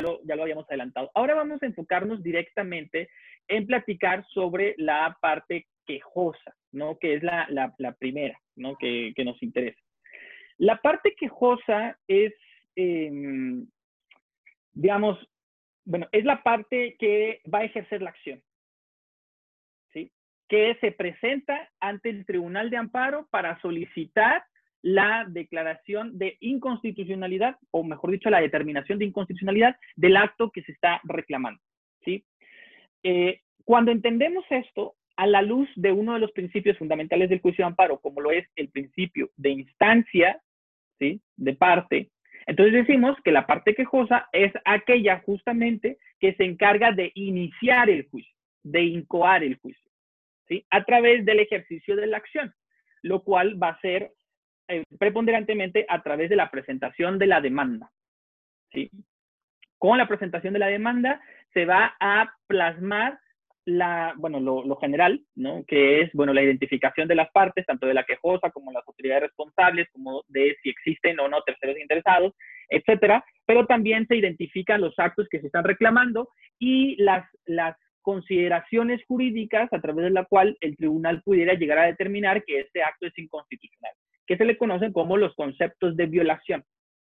lo, ya lo habíamos adelantado. Ahora vamos a enfocarnos directamente en platicar sobre la parte quejosa, ¿no? Que es la, la, primera, ¿no? Que, que, nos interesa. La parte quejosa es, em, digamos, bueno, es la parte que va a ejercer la acción, ¿sí? Que se presenta ante el Tribunal de Amparo para solicitar la declaración de inconstitucionalidad, o mejor dicho, la determinación de inconstitucionalidad del acto que se está reclamando. ¿sí? Eh, cuando entendemos esto, a la luz de uno de los principios fundamentales del juicio de amparo, como lo es el principio de instancia, ¿sí? de parte, entonces decimos que la parte quejosa es aquella justamente que se encarga de iniciar el juicio, de incoar el juicio, ¿sí? a través del ejercicio de la acción, lo cual va a ser eh, preponderantemente a través de la presentación de la demanda. ¿sí? Con la presentación de la demanda se va a plasmar la, bueno, lo, general, ¿no? que es bueno, la identificación de las partes, tanto de la quejosa como las autoridades responsables, como de si existen o no terceros interesados, etcétera, pero también se identifican los actos que se están reclamando y las, las consideraciones jurídicas a través de la cual el tribunal pudiera llegar a determinar que este acto es inconstitucional que se le conocen como los conceptos de violación.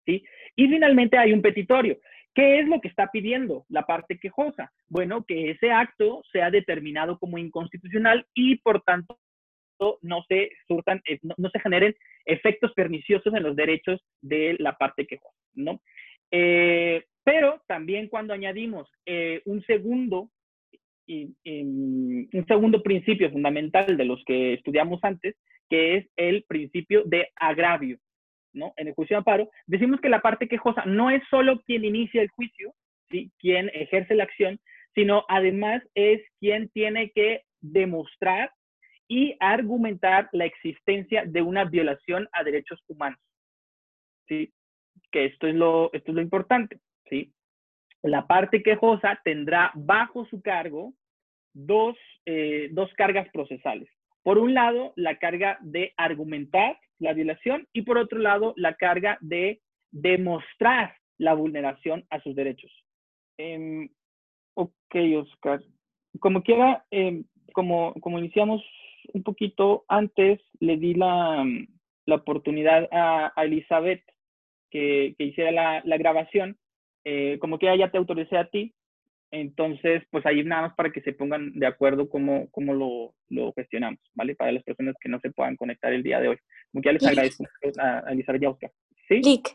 ¿sí? Y finalmente hay un petitorio. ¿Qué es lo que está pidiendo la parte quejosa? Bueno, que ese acto sea determinado como inconstitucional y por tanto no se surtan, eh, no, se generen efectos perniciosos en los derechos de la parte quejosa, ¿no? Eh, pero también cuando añadimos eh, un segundo un segundo principio fundamental de los que estudiamos antes, que es el principio de agravio. ¿no? En el juicio de amparo, decimos que la parte quejosa no es solo quien inicia el juicio, ¿sí? quien ejerce la acción, sino además es quien tiene que demostrar y argumentar la existencia de una violación a derechos humanos. ¿sí? Que esto es lo, esto es lo importante. ¿sí? La parte quejosa tendrá bajo su cargo dos, eh, dos cargas procesales. Por un lado, la carga de argumentar la violación y por otro lado, la carga de demostrar la vulneración a sus derechos. Em, ok, Oscar. Como quiera, em, como, como iniciamos un poquito antes, le di la, la oportunidad a, Elizabeth que, que hiciera la, la grabación. Eh, como quiera, ya te autoricé a ti. Entonces, pues ahí nada más para que se pongan de acuerdo cómo, cómo lo, lo, gestionamos, ¿vale? Para las personas que no se puedan conectar el día de hoy. Ya les agradezco a, Elizabeth y a Oscar. ¿Sí? Lick,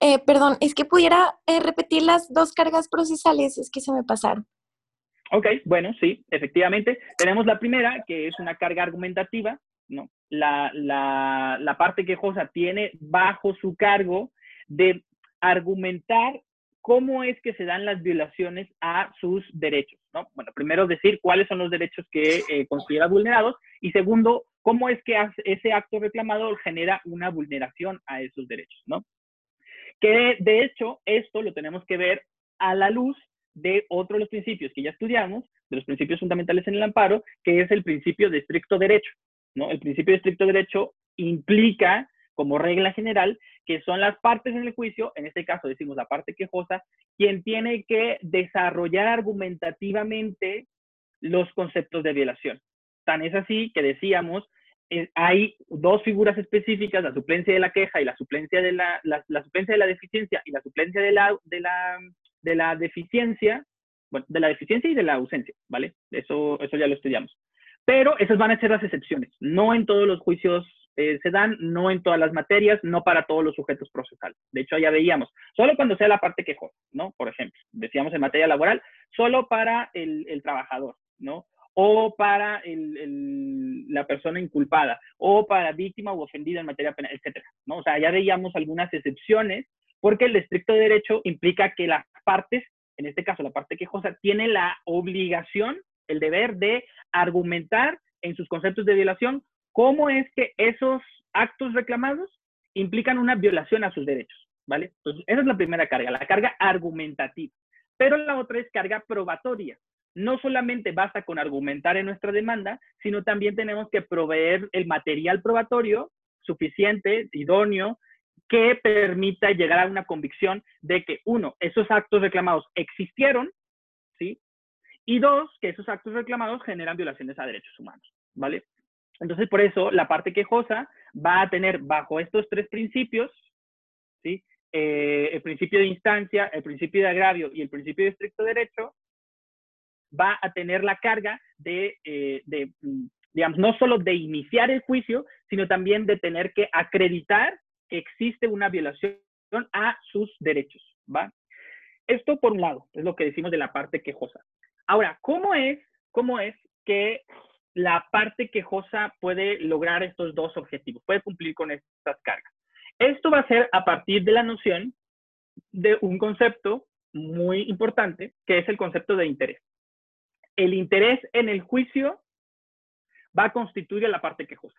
eh, perdón, es que pudiera eh, repetir las dos cargas procesales, es que se me pasaron. Ok, bueno, sí, efectivamente. Tenemos la primera, que es una carga argumentativa, ¿no? La, la, la parte quejosa tiene bajo su cargo de argumentar cómo es que se dan las violaciones a sus derechos, ¿no? Bueno, primero decir cuáles son los derechos que eh, considera vulnerados y segundo, cómo es que ese acto reclamador genera una vulneración a esos derechos, ¿no? Que de hecho esto lo tenemos que ver a la luz de otro de los principios que ya estudiamos, de los principios fundamentales en el amparo, que es el principio de estricto derecho, ¿no? El principio de estricto derecho implica como regla general, que son las partes en el juicio, en este caso decimos la parte quejosa, quien tiene que desarrollar argumentativamente los conceptos de violación. Tan es así que decíamos, eh, hay dos figuras específicas, la suplencia de la queja y la suplencia de la, la, suplencia de la deficiencia y la suplencia de la, de la, de la deficiencia, bueno, de la deficiencia y de la ausencia, ¿vale? Eso, eso ya lo estudiamos. Pero esas van a ser las excepciones. No en todos los juicios eh, se dan no en todas las materias, no para todos los sujetos procesales. De hecho, ya veíamos, solo cuando sea la parte quejosa, ¿no? Por ejemplo, decíamos en materia laboral, solo para el, trabajador, ¿no? O para la persona inculpada, o para víctima o ofendida en materia penal, etcétera, ¿no? O sea, ya veíamos algunas excepciones, porque el estricto derecho implica que las partes, en este caso la parte quejosa, tiene la obligación, el deber de argumentar en sus conceptos de violación cómo es que esos actos reclamados implican una violación a sus derechos, ¿vale? Entonces, esa es la primera carga, la carga argumentativa. Pero la otra es carga probatoria. No solamente basta con argumentar en nuestra demanda, sino también tenemos que proveer el material probatorio suficiente, idóneo, que permita llegar a una convicción de que, uno, esos actos reclamados existieron, ¿sí? Y dos, que esos actos reclamados generan violaciones a derechos humanos, ¿vale? Entonces, por eso, la parte quejosa va a tener bajo estos tres principios, ¿sí? Eh, el principio de instancia, el principio de agravio y el principio de estricto derecho, va a tener la carga de, eh, de, digamos, no solo de iniciar el juicio, sino también de tener que acreditar que existe una violación a sus derechos, ¿va? Esto por un lado, es lo que decimos de la parte quejosa. Ahora, ¿cómo es, cómo es que la parte quejosa puede lograr estos dos objetivos, puede cumplir con estas cargas? Esto va a ser a partir de la noción de un concepto muy importante, que es el concepto de interés. El interés en el juicio va a constituir la parte quejosa.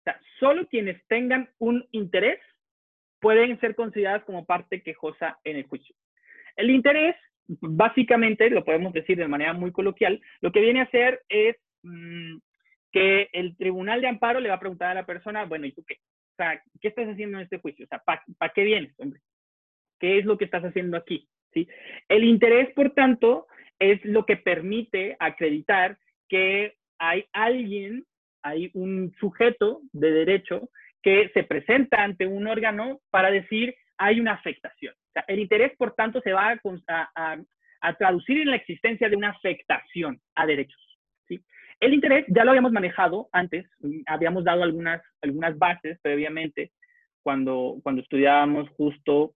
O sea, solo quienes tengan un interés pueden ser consideradas como parte quejosa en el juicio. El interés, básicamente, lo podemos decir de manera muy coloquial, lo que viene a hacer es mm, que el tribunal de amparo le va a preguntar a la persona, bueno, ¿y tú qué? O sea, ¿qué estás haciendo en este juicio? O sea, ¿para qué vienes, hombre? ¿Qué es lo que estás haciendo aquí? ¿Sí? El interés, por tanto, es lo que permite acreditar que hay alguien hay un sujeto de derecho que se presenta ante un órgano para decir hay una afectación. el interés, por tanto, se va a, traducir en la existencia de una afectación a derechos. El interés ya lo habíamos manejado antes, habíamos dado algunas, algunas bases previamente cuando, cuando estudiábamos justo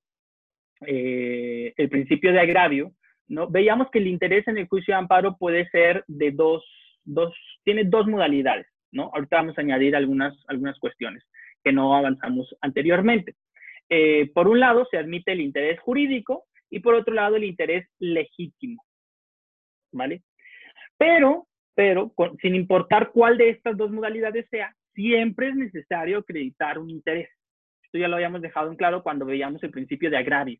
eh, el principio de agravio, ¿no? veíamos que el interés en el juicio de amparo puede ser de dos, dos tiene dos modalidades. Ahorita vamos a añadir algunas, algunas cuestiones que no avanzamos anteriormente. Eh, por un lado, se admite el interés jurídico y por otro lado, el interés legítimo. ¿Vale? Pero, pero, sin importar cuál de estas dos modalidades sea, siempre es necesario acreditar un interés. Esto ya lo habíamos dejado en claro cuando veíamos el principio de agravio.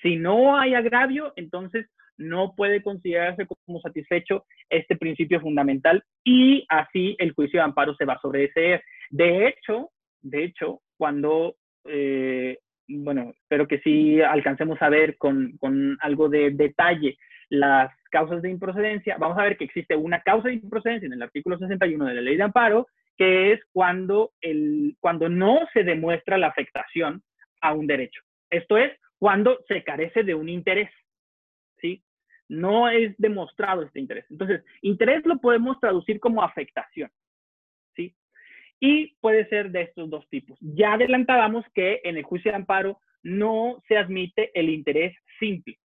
Si no hay agravio, entonces no puede considerarse como satisfecho este principio fundamental y así el juicio de amparo se va a sobreseer. De hecho, de hecho, cuando, eh, bueno, espero que sí alcancemos a ver con, con algo de detalle las causas de improcedencia, vamos a ver que existe una causa de improcedencia en el artículo 61 de la ley de amparo, que es cuando, el, cuando no se demuestra la afectación a un derecho. Esto es cuando se carece de un interés. ¿sí? No es demostrado este interés. Entonces, interés lo podemos traducir como afectación, ¿sí? Y puede ser de estos dos tipos. Ya adelantábamos que en el juicio de amparo no se admite el interés simple.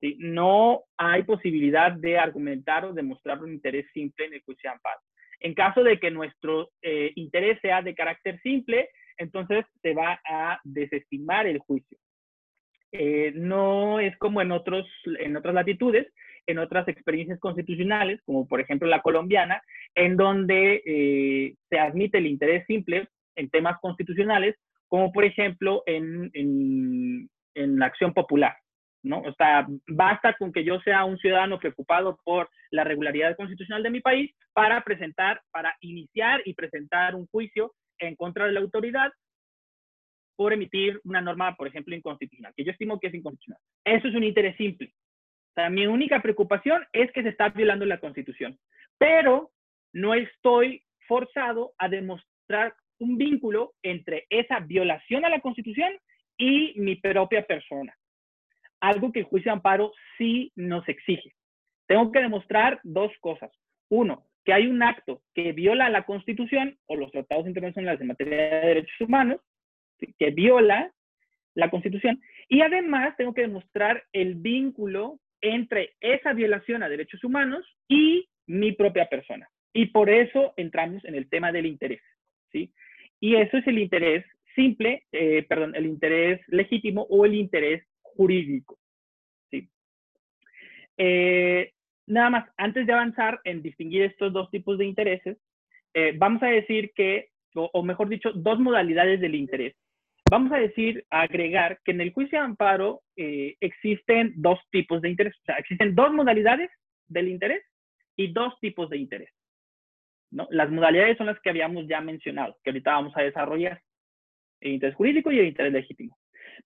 ¿Sí? No hay posibilidad de argumentar o demostrar un interés simple en el de amparo. En caso de que nuestro eh, interés sea de carácter simple, entonces se va a desestimar el juicio. Eh, no es como en, otros, en otras latitudes, en otras experiencias constitucionales, como por ejemplo la colombiana, en donde eh, se admite el interés simple en temas constitucionales, como por ejemplo en, en, en la acción popular. ¿No? O sea, basta con que yo sea un ciudadano preocupado por la regularidad constitucional de mi país para presentar, para iniciar y presentar un juicio en contra de la autoridad por emitir una norma, por ejemplo, inconstitucional, que yo estimo que es inconstitucional. Eso es un interés simple. O mi única preocupación es que se está violando la Constitución, pero no estoy forzado a demostrar un vínculo entre esa violación a la Constitución y mi propia persona. Algo que el juicio de amparo sí nos exige. Tengo que demostrar dos cosas. Uno, que hay un acto que viola la Constitución o los tratados internacionales en materia de derechos humanos, que viola la Constitución. Y además tengo que demostrar el vínculo entre esa violación a derechos humanos y mi propia persona. Y por eso entramos en el tema del interés, ¿sí? Y eso es el interés simple, eh, perdón, el interés legítimo o el interés jurídico, ¿sí? Eh, nada más, antes de avanzar en distinguir estos dos tipos de intereses, eh, vamos a decir que, o mejor dicho, dos modalidades del interés vamos a decir, agregar que en el juicio de amparo eh, existen dos tipos de interés, o sea, existen dos modalidades del interés y dos tipos de interés. ¿no? Las modalidades son las que habíamos ya mencionado, que ahorita vamos a desarrollar. el interés jurídico y el interés legítimo.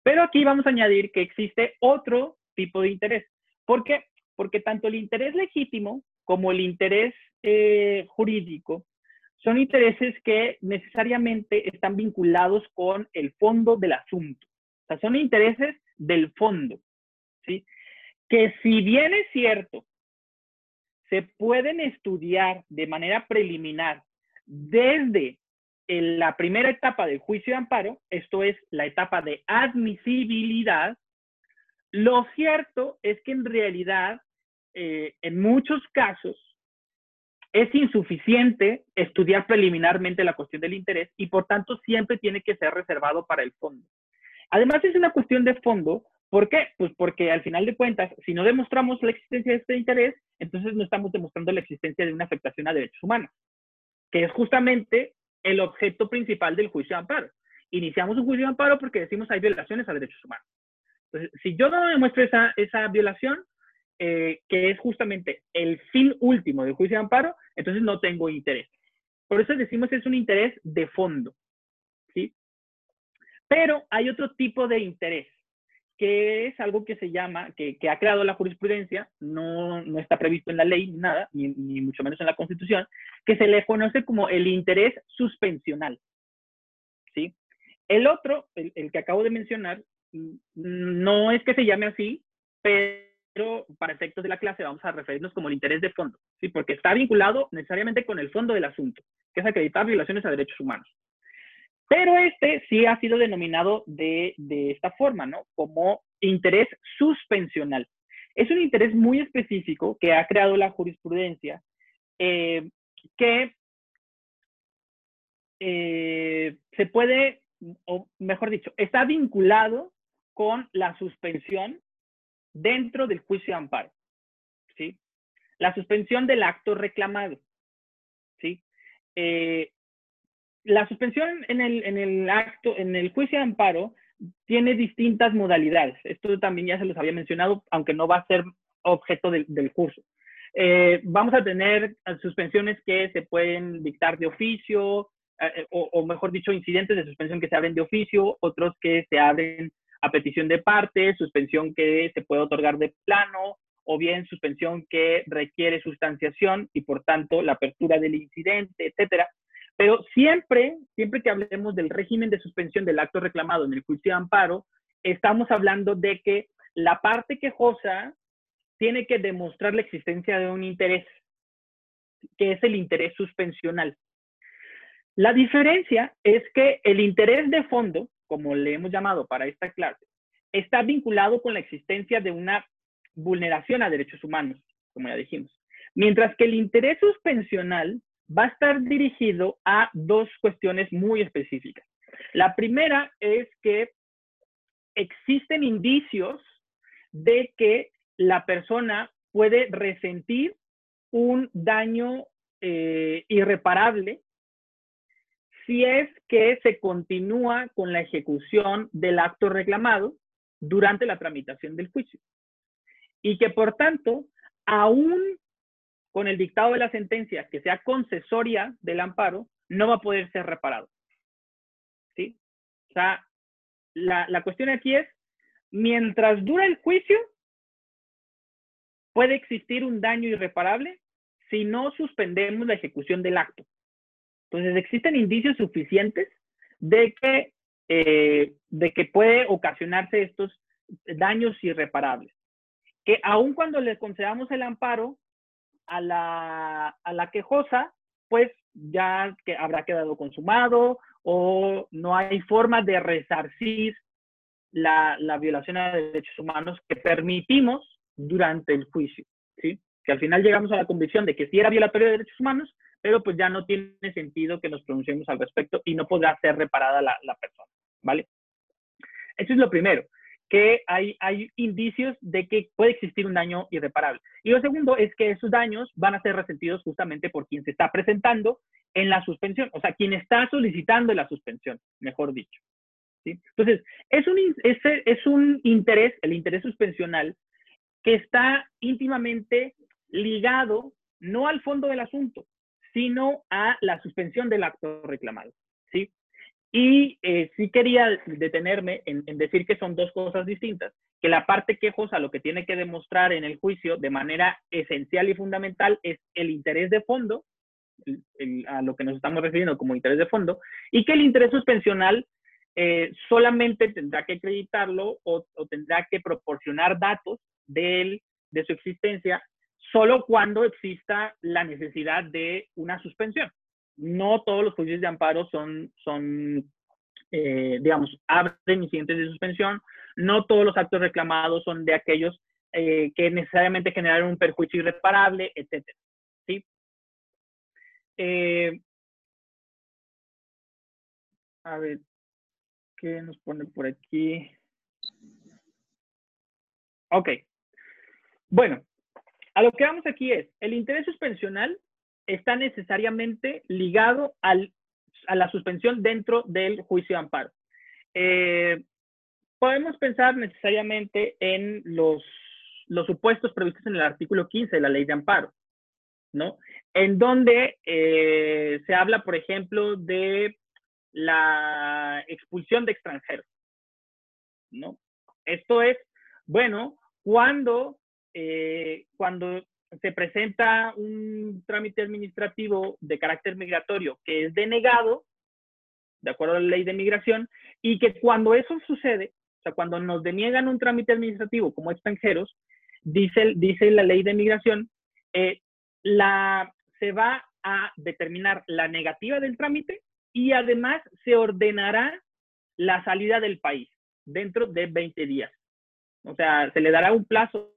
Pero aquí vamos a añadir que existe otro tipo de interés. ¿Por qué? Porque tanto el interés legítimo como el interés eh, jurídico son intereses que necesariamente están vinculados con el fondo del asunto. O sea, son intereses del fondo, ¿sí? Que si bien es cierto, se pueden estudiar de manera preliminar desde la primera etapa del juicio de amparo, esto es la etapa de admisibilidad, lo cierto es que en realidad, eh, en muchos casos, es insuficiente estudiar preliminarmente la cuestión del interés y por tanto siempre tiene que ser reservado para el fondo. Además es una cuestión de fondo, ¿por qué? Pues porque al final de cuentas, si no demostramos la existencia de este interés, entonces no estamos demostrando la existencia de una afectación a derechos humanos, que es justamente el objeto principal del juicio de amparo. Iniciamos un juicio de amparo porque decimos hay violaciones a derechos humanos. Entonces, si yo no demuestro esa, esa violación, eh, que es justamente el fin último del juicio de amparo, entonces no tengo interés. Por eso decimos es un interés de fondo, ¿sí? Pero hay otro tipo de interés, que es algo que se llama, que, ha creado la jurisprudencia, no, no, está previsto en la ley, nada, ni, ni mucho menos en la Constitución, que se le conoce como el interés suspensional, ¿sí? El otro, el, el que acabo de mencionar, no es que se llame así, pero para efectos de la clase vamos a referirnos como el interés de fondo, ¿sí? porque está vinculado necesariamente con el fondo del asunto, que es acreditar violaciones a derechos humanos. Pero este sí ha sido denominado de, esta forma, ¿no? Como interés suspensional. Es un interés muy específico que ha creado la jurisprudencia, eh, que eh, se puede, o mejor dicho, está vinculado con la suspensión dentro del juicio de amparo. ¿sí? La suspensión del acto reclamado. ¿sí? Eh, la suspensión en el, acto, en el juicio de amparo, tiene distintas modalidades. Esto también ya se los había mencionado, aunque no va a ser objeto del, curso. Eh, vamos a tener suspensiones que se pueden dictar de oficio, eh, o, o, mejor dicho, incidentes de suspensión que se abren de oficio, otros que se abren a petición de parte, suspensión que se puede otorgar de plano, o bien suspensión que requiere sustanciación y por tanto la apertura del incidente, etcétera. Pero siempre, siempre que hablemos del régimen de suspensión del acto reclamado en el juicio de amparo, estamos hablando de que la parte quejosa tiene que demostrar la existencia de un interés, que es el interés suspensional. La diferencia es que el interés de fondo, como le hemos llamado para esta clase, está vinculado con la existencia de una vulneración a derechos humanos, como ya dijimos. Mientras que el interés suspensional va a estar dirigido a dos cuestiones muy específicas. La primera es que existen indicios de que la persona puede resentir un daño eh, irreparable si es que se continúa con la ejecución del acto reclamado durante la tramitación del juicio. Y que por tanto, aún con el dictado de la sentencia que sea concesoria del amparo, no va a poder ser reparado. ¿Sí? O sea, la, la cuestión aquí es, mientras dura el juicio, puede existir un daño irreparable si no suspendemos la ejecución del acto. Entonces, existen indicios suficientes de que, eh, de que puede ocasionarse estos daños irreparables. Que aun cuando le concedamos el amparo a la, a la quejosa, pues ya que habrá quedado consumado o no hay forma de resarcir la, la violación a derechos humanos que permitimos durante el juicio. ¿sí? Que al final llegamos a la convicción de que si era violatorio de derechos humanos, pero pues ya no tiene sentido que nos pronunciemos al respecto y no podrá ser reparada la, persona, ¿vale? Eso es lo primero, que hay, hay indicios de que puede existir un daño irreparable. Y lo segundo es que esos daños van a ser resentidos justamente por quien se está presentando en la suspensión, o sea, quien está solicitando la suspensión, mejor dicho. ¿sí? Entonces, es un, es un interés, el interés suspensional, que está íntimamente ligado no al fondo del asunto, sino a la suspensión del acto reclamado. ¿sí? Y eh, sí quería detenerme en, decir que son dos cosas distintas, que la parte quejosa lo que tiene que demostrar en el juicio de manera esencial y fundamental es el interés de fondo, a lo que nos estamos refiriendo como interés de fondo, y que el interés suspensional eh, solamente tendrá que acreditarlo o, tendrá que proporcionar datos de, él, de su existencia solo cuando exista la necesidad de una suspensión. No todos los juicios de amparo son, son eh, digamos, abren incidentes de suspensión. No todos los actos reclamados son de aquellos eh, que necesariamente generaron un perjuicio irreparable, etc. ¿sí? Eh, a ver, ¿qué nos pone por aquí? Ok. Bueno, a lo que vamos aquí es, el interés suspensional está necesariamente ligado al, a la suspensión dentro del juicio de amparo. Eh, podemos pensar necesariamente en los, los supuestos previstos en el artículo 15 de la ley de amparo, ¿no? En donde eh, se habla, por ejemplo, de la expulsión de extranjeros, ¿no? Esto es, bueno, cuando eh, cuando se presenta un trámite administrativo de carácter migratorio que es denegado, de acuerdo a la ley de migración, y que cuando eso sucede, o sea, cuando nos deniegan un trámite administrativo como extranjeros, dice, dice la ley de migración, eh, la, se va a determinar la negativa del trámite y además se ordenará la salida del país dentro de 20 días. O sea, se le dará un plazo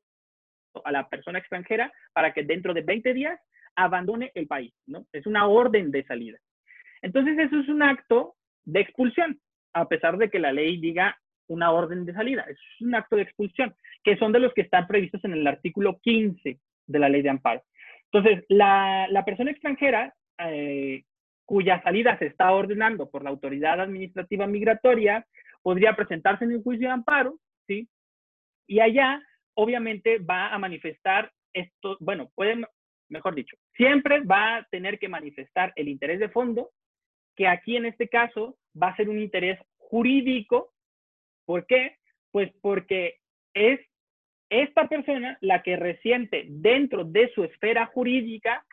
a la persona extranjera para que dentro de 20 días abandone el país, ¿no? Es una orden de salida. Entonces, eso es un acto de expulsión, a pesar de que la ley diga una orden de salida. Es un acto de expulsión, que son de los que están previstos en el artículo 15 de la ley de amparo. Entonces, la, persona extranjera eh, cuya salida se está ordenando por la autoridad administrativa migratoria podría presentarse en el juicio de amparo, ¿sí? Y allá obviamente va a manifestar esto, bueno, puede, mejor dicho, siempre va a tener que manifestar el interés de fondo, que aquí en este caso va a ser un interés jurídico. ¿Por qué? Pues porque es esta persona la que resiente dentro de su esfera jurídica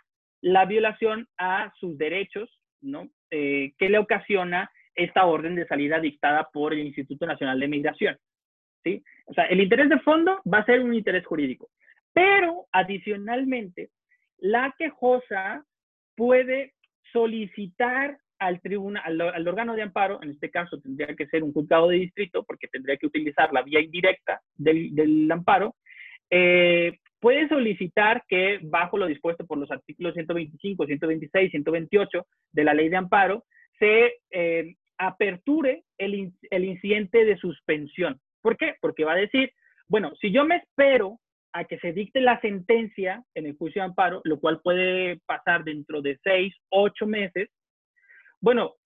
la violación a sus derechos, ¿no? Eh, que le ocasiona esta orden de salida dictada por el Instituto Nacional de Migración. ¿Sí? O sea, el interés de fondo va a ser un interés jurídico. Pero adicionalmente, la quejosa puede solicitar al tribunal, al, órgano de amparo, en este caso tendría que ser un juzgado de distrito, porque tendría que utilizar la vía indirecta del, amparo, eh, puede solicitar que bajo lo dispuesto por los artículos 125, 126, 128 de la ley de amparo, se eh, aperture el, el incidente de suspensión. ¿Por qué? Porque va a decir, bueno, si yo me espero a que se dicte la sentencia en el juicio de amparo, lo cual puede pasar dentro de seis, ocho meses, bueno,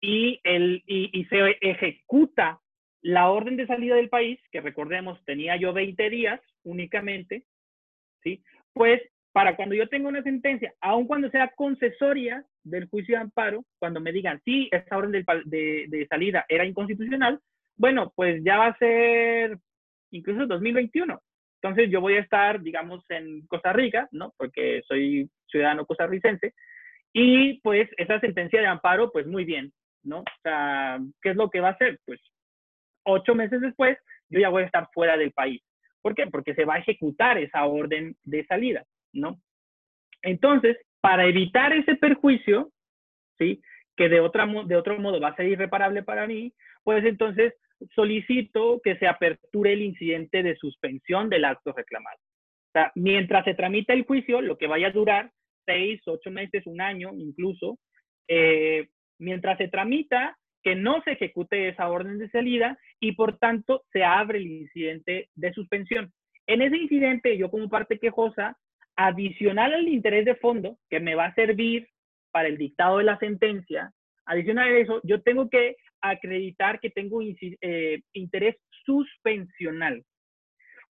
y, el, y, se ejecuta la orden de salida del país, que recordemos tenía yo 20 días únicamente, ¿sí? Pues para cuando yo tenga una sentencia, aun cuando sea concesoria del juicio de amparo, cuando me digan, sí, esta orden de, de salida era inconstitucional, bueno, pues ya va a ser incluso 2021. Entonces yo voy a estar, digamos, en Costa Rica, ¿no? Porque soy ciudadano costarricense. Y pues esa sentencia de amparo, pues muy bien, ¿no? O sea, ¿qué es lo que va a hacer? Pues ocho meses después, yo ya voy a estar fuera del país. ¿Por qué? Porque se va a ejecutar esa orden de salida, ¿no? Entonces, para evitar ese perjuicio, ¿sí? Que de, otra, de otro modo va a ser irreparable para mí, pues entonces solicito que se aperture el incidente de suspensión del acto reclamado. O sea, mientras se tramita el juicio, lo que vaya a durar seis, ocho meses, un año incluso, eh, mientras se tramita, que no se ejecute esa orden de salida y por tanto se abre el incidente de suspensión. En ese incidente, yo como parte quejosa, adicional al interés de fondo que me va a servir para el dictado de la sentencia, adicional a eso, yo tengo que acreditar que tengo eh, interés suspensional.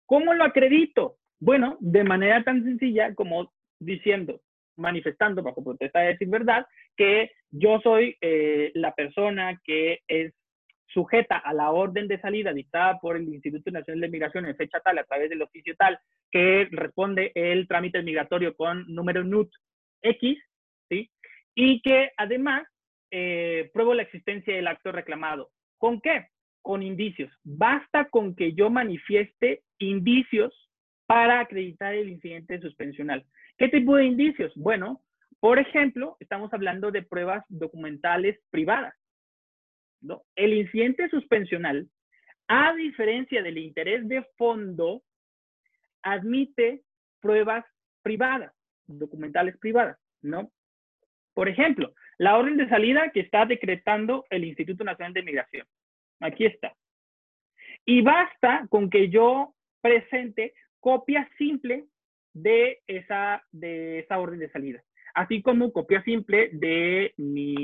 ¿Cómo lo acredito? Bueno, de manera tan sencilla como diciendo, manifestando bajo protesta de decir verdad, que yo soy eh, la persona que es sujeta a la orden de salida dictada por el Instituto Nacional de Migración en fecha tal, a través del oficio tal, que responde el trámite migratorio con número NUT X, ¿sí? Y que además eh, pruebo la existencia del acto reclamado. ¿Con qué? Con indicios. Basta con que yo manifieste indicios para acreditar el incidente suspensional. ¿Qué tipo de indicios? Bueno, por ejemplo, estamos hablando de pruebas documentales privadas. ¿no? El incidente suspensional, a diferencia del interés de fondo, admite pruebas privadas, documentales privadas, ¿no? Por ejemplo, la orden de salida que está decretando el Instituto Nacional de Migración. Aquí está. Y basta con que yo presente copia simple de esa, de esa orden de salida, así como copia simple de mi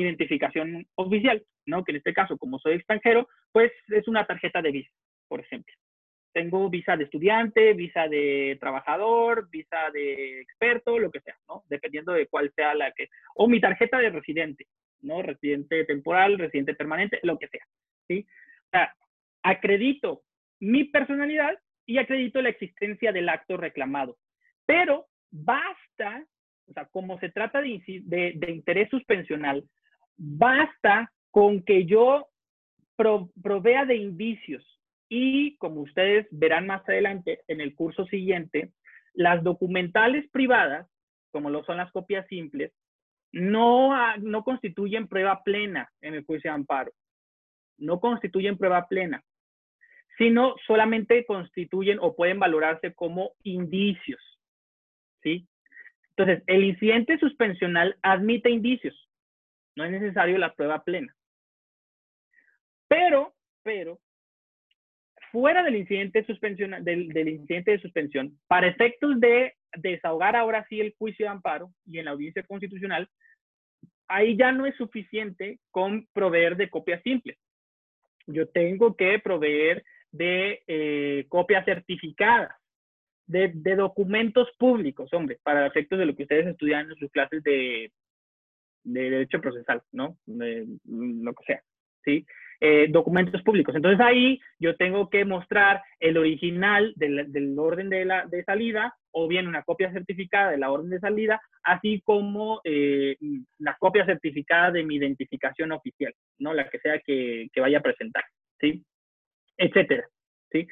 identificación oficial, ¿no? Que en este caso, como soy extranjero, pues es una tarjeta de visa, por ejemplo. Tengo visa de estudiante, visa de trabajador, visa de experto, lo que sea, ¿no? Dependiendo de cuál sea la que... O mi tarjeta de residente, ¿no? Residente temporal, residente permanente, lo que sea, ¿sí? O sea, acredito mi personalidad y acredito la existencia del acto reclamado. Pero basta, o sea, como se trata de, de, interés suspensional, basta con que yo provea de indicios y como ustedes verán más adelante en el curso siguiente, las documentales privadas, como lo son las copias simples, no, no constituyen prueba plena en el juicio de amparo. No constituyen prueba plena sino solamente constituyen o pueden valorarse como indicios. ¿Sí? Entonces, el incidente suspensional admite indicios. No es necesario la prueba plena. Pero, pero, fuera del incidente, suspensional, del, del incidente de suspensión, para efectos de desahogar ahora sí el juicio de amparo y en la audiencia constitucional, ahí ya no es suficiente con proveer de copias simples. Yo tengo que proveer de eh, copias certificadas, de, documentos públicos, hombre, para efectos de lo que ustedes estudian en sus clases de, derecho procesal, ¿no? lo que sea, ¿sí? Eh, documentos públicos. Entonces ahí yo tengo que mostrar el original del, orden de, la, de salida o bien una copia certificada de la orden de salida, así como eh, la copia certificada de mi identificación oficial, ¿no? La que sea que, vaya a presentar, ¿sí? etcétera. ¿sí?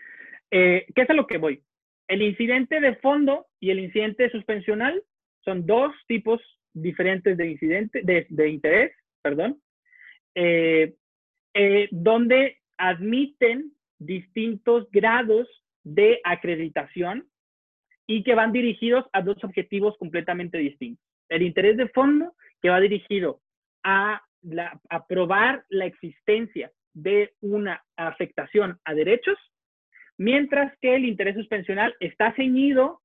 Eh, ¿Qué es a lo que voy? El incidente de fondo y el incidente suspensional son dos tipos diferentes de incidente, de, interés, perdón, eh, eh, donde admiten distintos grados de acreditación y que van dirigidos a dos objetivos completamente distintos. El interés de fondo, que va dirigido a, probar la existencia de una afectación a derechos, mientras que el interés suspensional está ceñido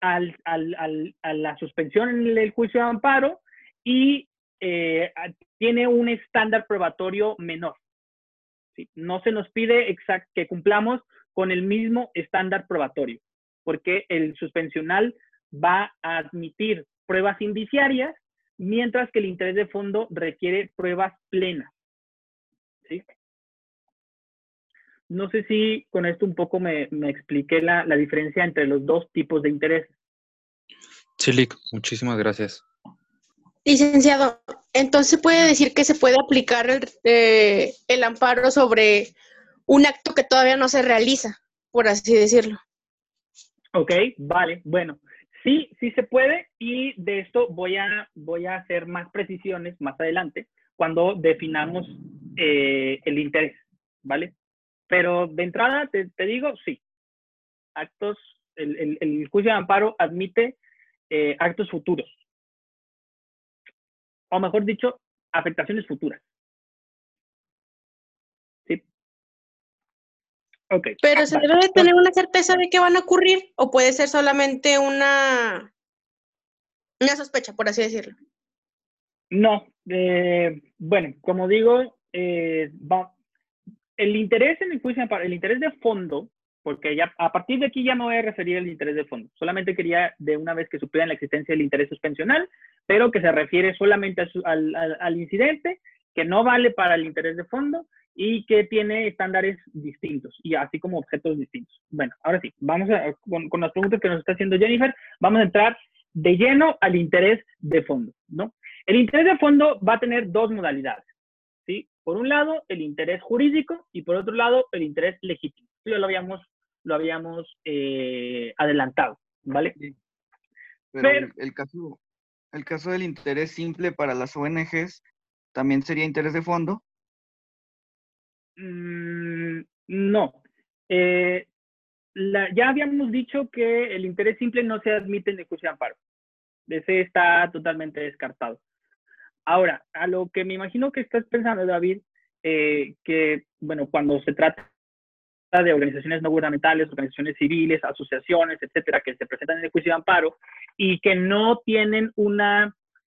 al, a la suspensión en el juicio de amparo y eh, tiene un estándar probatorio menor. No se nos pide que cumplamos con el mismo estándar probatorio, porque el suspensional va a admitir pruebas indiciarias, mientras que el interés de fondo requiere pruebas plenas. ¿sí? No sé si con esto un poco me, expliqué la, diferencia entre los dos tipos de interés. Sí, muchísimas gracias. Licenciado, entonces puede decir que se puede aplicar el, eh, el amparo sobre un acto que todavía no se realiza, por así decirlo. Ok, vale, bueno, sí, sí se puede y de esto voy a, voy a hacer más precisiones más adelante cuando definamos eh, el interés, ¿vale? Pero de entrada, te, digo, sí. Actos, el, el, juicio de amparo admite eh, actos futuros. O mejor dicho, afectaciones futuras. ¿Sí? Ok. Pero se debe de tener una certeza de que van a ocurrir o puede ser solamente una, una sospecha, por así decirlo. No, eh, bueno, como digo, eh, va, el interés en el juicio el interés de fondo, porque ya a partir de aquí ya me voy a referir al interés de fondo. Solamente quería de una vez que supieran la existencia del interés suspensional, pero que se refiere solamente al, al, incidente, que no vale para el interés de fondo y que tiene estándares distintos y así como objetos distintos. Bueno, ahora sí, vamos a, con, con las preguntas que nos está haciendo Jennifer, vamos a entrar de lleno al interés de fondo, ¿no? El interés de fondo va a tener dos modalidades, ¿sí? Por un lado, el interés jurídico y por otro lado, el interés legítimo. Ya lo habíamos lo habíamos eh, adelantado, ¿vale? Pero, el, caso, el caso del interés simple para las ONGs también sería interés de fondo. Mm, no. Eh, ya habíamos dicho que el interés simple no se admite en el juicio de amparo. Ese está totalmente descartado. Ahora, a lo que me imagino que estás pensando, David, eh, que, bueno, cuando se trata de organizaciones no gubernamentales, organizaciones civiles, asociaciones, etcétera, que se presentan en el juicio de amparo y que no tienen una,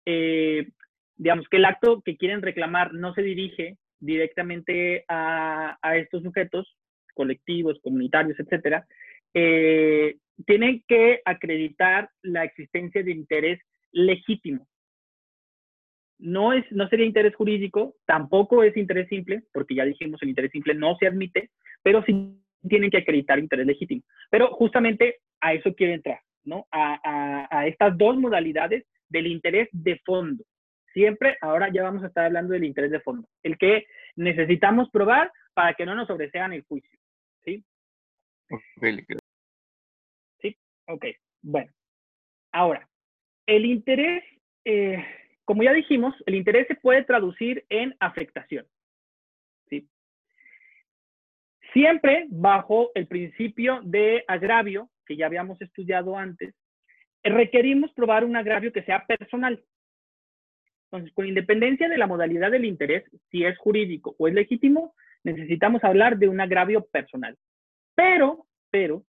eh, digamos, que el acto que quieren reclamar no se dirige directamente a, estos sujetos colectivos, comunitarios, etcétera, eh, tienen que acreditar la existencia de interés legítimo. No, es, no sería interés jurídico, tampoco es interés simple, porque ya dijimos el interés simple no se admite, pero sí tienen que acreditar interés legítimo. Pero justamente a eso quiero entrar, ¿no? A, estas dos modalidades del interés de fondo. Siempre, ahora ya vamos a estar hablando del interés de fondo, el que necesitamos probar para que no nos sobresean el juicio, ¿sí? Sí, ok, bueno. Ahora, el interés, eh, como ya dijimos, el interés se puede traducir en afectación. Siempre bajo el principio de agravio, que ya habíamos estudiado antes, requerimos probar un agravio que sea personal. Entonces, con independencia de la modalidad del interés, si es jurídico o es legítimo, necesitamos hablar de un agravio personal. Pero, pero,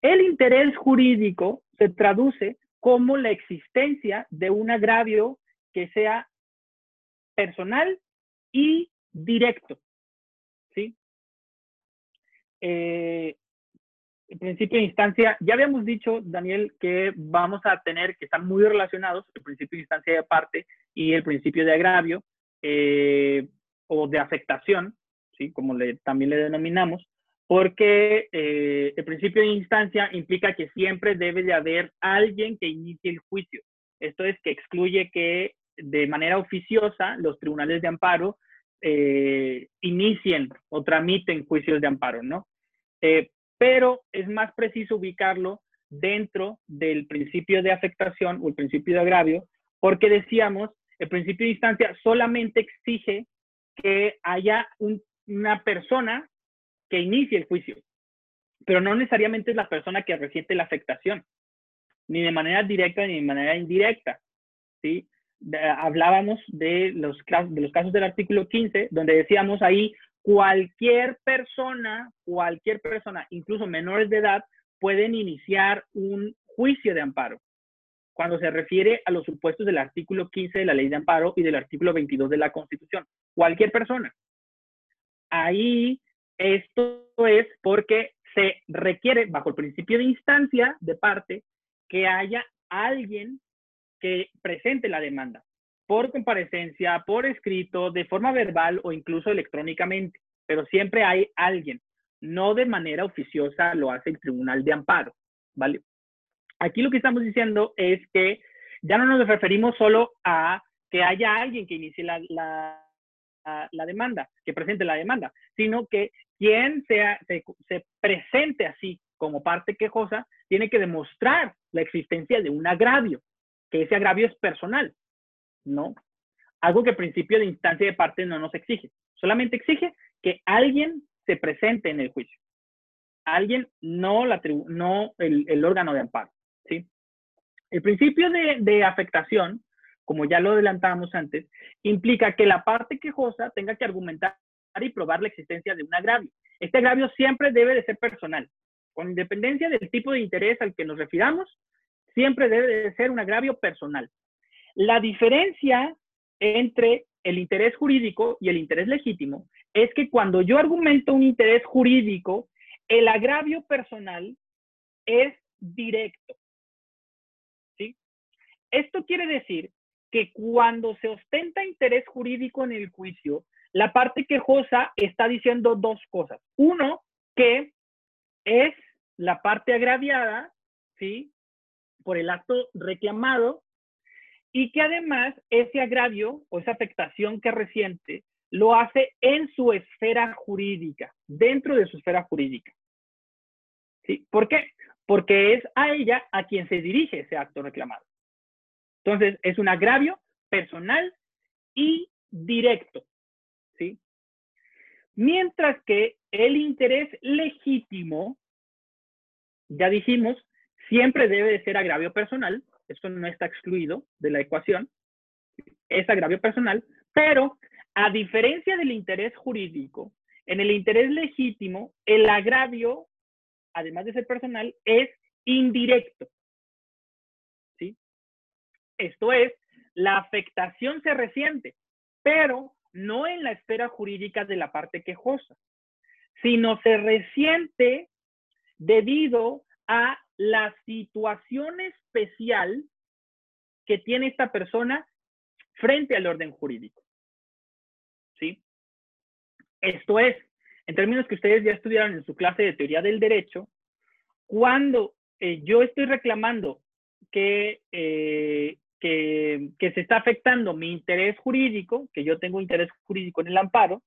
el interés jurídico se traduce como la existencia de un agravio que sea personal y directo. Eh, el principio de instancia, ya habíamos dicho, Daniel, que vamos a tener que están muy relacionados, el principio de instancia de parte y el principio de agravio eh, o de afectación, ¿sí? como también le denominamos, porque eh, el principio de instancia implica que siempre debe de haber alguien que inicie el juicio. Esto es que excluye que de manera oficiosa los tribunales de amparo eh, inicien o tramiten juicios de amparo, ¿no? Eh, pero es más preciso ubicarlo dentro del principio de afectación o el principio de agravio, porque decíamos, el principio de instancia solamente exige que haya una persona que inicie el juicio, pero no necesariamente es la persona que resiente la afectación, ni de manera directa ni de manera indirecta, ¿sí? hablábamos de los, de los casos del artículo 15, donde decíamos ahí cualquier persona, cualquier persona, incluso menores de edad, pueden iniciar un juicio de amparo cuando se refiere a los supuestos del artículo 15 de la ley de amparo y del artículo 22 de la Constitución. Cualquier persona. Ahí esto es porque se requiere, bajo el principio de instancia de parte, que haya alguien que presente la demanda por comparecencia, por escrito, de forma verbal o incluso electrónicamente, pero siempre hay alguien, no de manera oficiosa lo hace el Tribunal de Amparo, ¿vale? Aquí lo que estamos diciendo es que ya no nos referimos solo a que haya alguien que inicie la, la, demanda, que presente la demanda, sino que quien sea, se, se presente así como parte quejosa tiene que demostrar la existencia de un agravio, que ese agravio es personal, ¿no? Algo que el principio de instancia de parte no nos exige. Solamente exige que alguien se presente en el juicio. Alguien, no, la no el, órgano de amparo. ¿sí? El principio de, de afectación, como ya lo adelantamos antes, implica que la parte quejosa tenga que argumentar y probar la existencia de un agravio. Este agravio siempre debe de ser personal. Con independencia del tipo de interés al que nos refiramos, siempre debe de ser un agravio personal. La diferencia entre el interés jurídico y el interés legítimo es que cuando yo argumento un interés jurídico, el agravio personal es directo. ¿Sí? Esto quiere decir que cuando se ostenta interés jurídico en el juicio, la parte quejosa está diciendo dos cosas. Uno, que es la parte agraviada, ¿sí? Por el acto reclamado y que además ese agravio o esa afectación que resiente lo hace en su esfera jurídica, dentro de su esfera jurídica. ¿Sí? ¿Por qué? Porque es a ella a quien se dirige ese acto reclamado. Entonces, es un agravio personal y directo. ¿sí? Mientras que el interés legítimo, ya dijimos, siempre debe de ser agravio personal, esto no está excluido de la ecuación, es agravio personal, pero a diferencia del interés jurídico, en el interés legítimo, el agravio, además de ser personal, es indirecto. ¿Sí? Esto es, la afectación se resiente, pero no en la esfera jurídica de la parte quejosa, sino se resiente debido a la situación especial que tiene esta persona frente al orden jurídico. ¿Sí? Esto es, en términos que ustedes ya estudiaron en su clase de teoría del derecho, cuando eh, yo estoy reclamando que, eh, que, que se está afectando mi interés jurídico, que yo tengo interés jurídico en el amparo,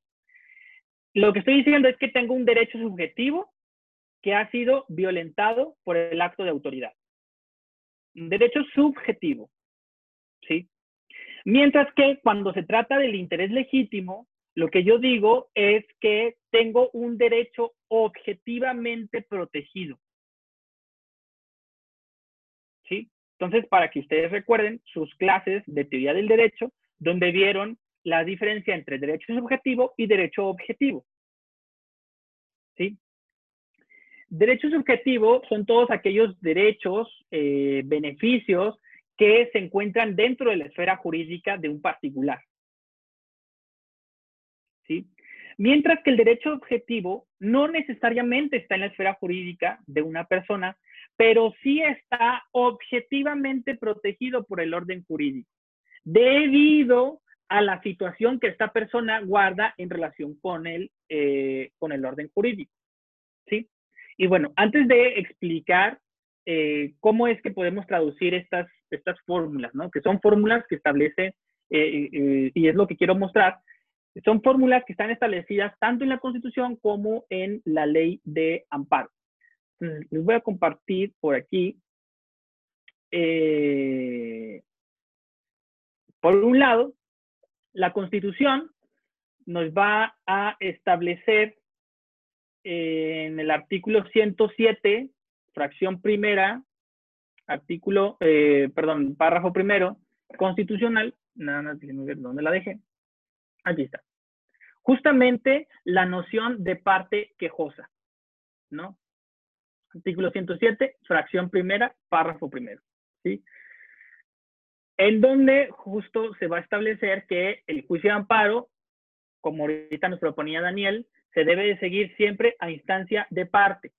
lo que estoy diciendo es que tengo un derecho subjetivo que ha sido violentado por el acto de autoridad. Derecho subjetivo. ¿Sí? Mientras que cuando se trata del interés legítimo, lo que yo digo es que tengo un derecho objetivamente protegido. ¿Sí? Entonces, para que ustedes recuerden sus clases de teoría del derecho, donde vieron la diferencia entre derecho subjetivo y derecho objetivo. ¿Sí? Derecho subjetivo son todos aquellos derechos, eh, beneficios que se encuentran dentro de la esfera jurídica de un particular. ¿Sí? Mientras que el derecho objetivo no necesariamente está en la esfera jurídica de una persona, pero sí está objetivamente protegido por el orden jurídico, debido a la situación que esta persona guarda en relación con el, eh, con el orden jurídico. ¿sí? Y bueno, antes de explicar eh, cómo es que podemos traducir estas, fórmulas, ¿no? Que son fórmulas que establece, eh, eh, y es lo que quiero mostrar, son fórmulas que están establecidas tanto en la Constitución como en la ley de amparo. Entonces, les voy a compartir por aquí. por un lado, la Constitución nos va a establecer en el artículo 107, fracción primera, artículo, eh, perdón, párrafo primero, constitucional, nada más la dejé. Aquí está. Justamente la noción de parte quejosa, ¿no? Artículo 107, fracción primera, párrafo primero, ¿sí? En donde justo se va a establecer que el juicio de amparo, como ahorita nos proponía Daniel, se debe de seguir siempre a instancia de parte.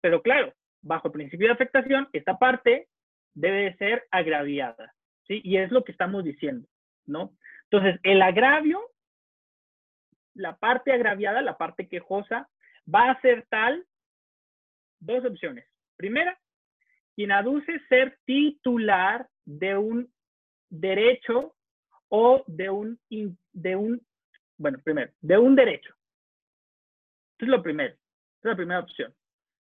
Pero claro, bajo el principio de afectación, esta parte debe de ser agraviada, ¿sí? Y es lo que estamos diciendo, ¿no? Entonces, el agravio, la parte agraviada, la parte quejosa, va a ser tal, dos opciones. Primera, quien aduce ser titular de un derecho o de un, de un, bueno, primero, de un derecho, es lo primero. Es la primera opción.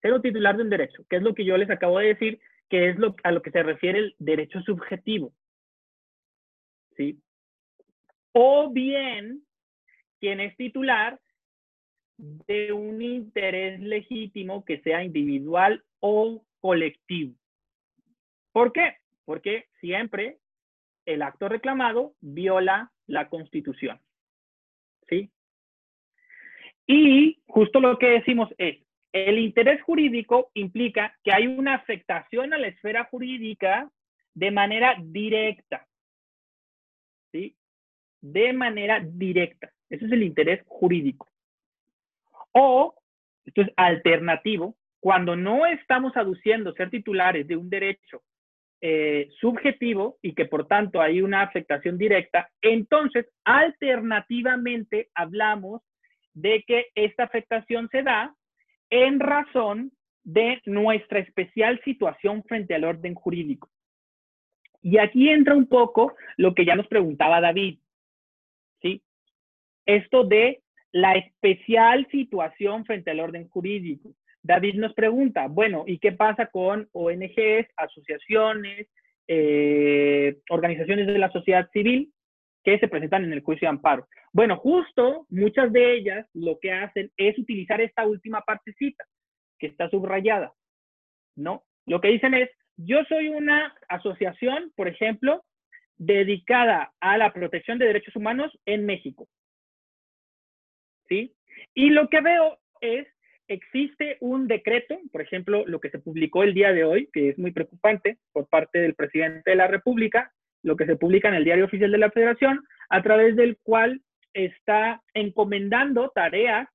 Ser un titular de un derecho, que es lo que yo les acabo de decir, que es lo, a lo que se refiere el derecho subjetivo. ¿Sí? O bien, quien es titular de un interés legítimo que sea individual o colectivo. ¿Por qué? Porque siempre el acto reclamado viola la Constitución. ¿Sí? Y justo lo que decimos es, el interés jurídico implica que hay una afectación a la esfera jurídica de manera directa. ¿Sí? De manera directa. Ese es el interés jurídico. O esto es alternativo, cuando no estamos aduciendo ser titulares de un derecho eh, subjetivo y que por tanto hay una afectación directa, entonces alternativamente hablamos de que esta afectación se da en razón de nuestra especial situación frente al orden jurídico. Y aquí entra un poco lo que ya nos preguntaba David, ¿sí? Esto de la especial situación frente al orden jurídico. David nos pregunta, bueno, ¿y qué pasa con ONGs, asociaciones, eh, organizaciones de la sociedad civil que se presentan en el juicio de amparo? Bueno, justo muchas de ellas lo que hacen es utilizar esta última partecita que está subrayada, ¿no? Lo que dicen es, yo soy una asociación, por ejemplo, dedicada a la protección de derechos humanos en México. ¿Sí? Y lo que veo es existe un decreto, por ejemplo, lo que se publicó el día de hoy, que es muy preocupante por parte del presidente de la República, lo que se publica en el Diario Oficial de la Federación, a través del cual está encomendando tareas